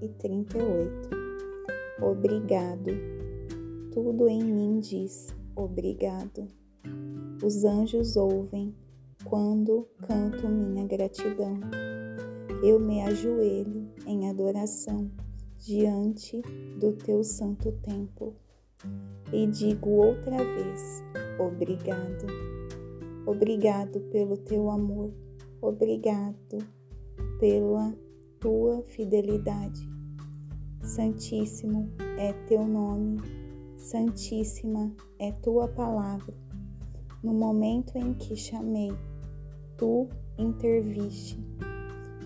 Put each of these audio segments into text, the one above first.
e 38. Obrigado. Tudo em mim diz obrigado. Os anjos ouvem quando canto minha gratidão. Eu me ajoelho em adoração diante do teu santo templo e digo outra vez: obrigado. Obrigado pelo teu amor, obrigado pela tua fidelidade. Santíssimo é teu nome, Santíssima é tua palavra. No momento em que chamei, tu interviste.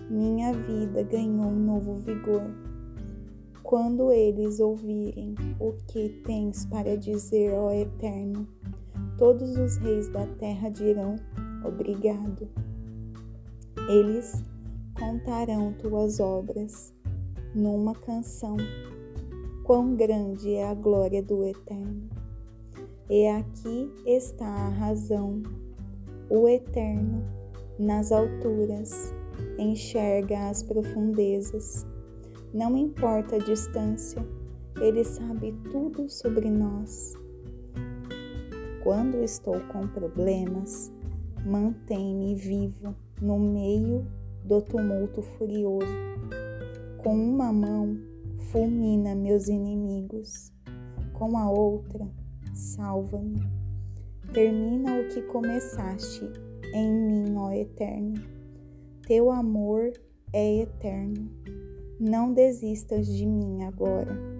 Minha vida ganhou um novo vigor. Quando eles ouvirem o que tens para dizer, ó Eterno, todos os reis da terra dirão obrigado. Eles contarão tuas obras numa canção. Quão grande é a glória do Eterno! E aqui está a razão. O Eterno, nas alturas, enxerga as profundezas. Não importa a distância, Ele sabe tudo sobre nós. Quando estou com problemas, mantém-me vivo no meio do tumulto furioso. Com uma mão, fulmina meus inimigos, com a outra, salva-me. Termina o que começaste em mim, ó Eterno. Teu amor é eterno. Não desistas de mim agora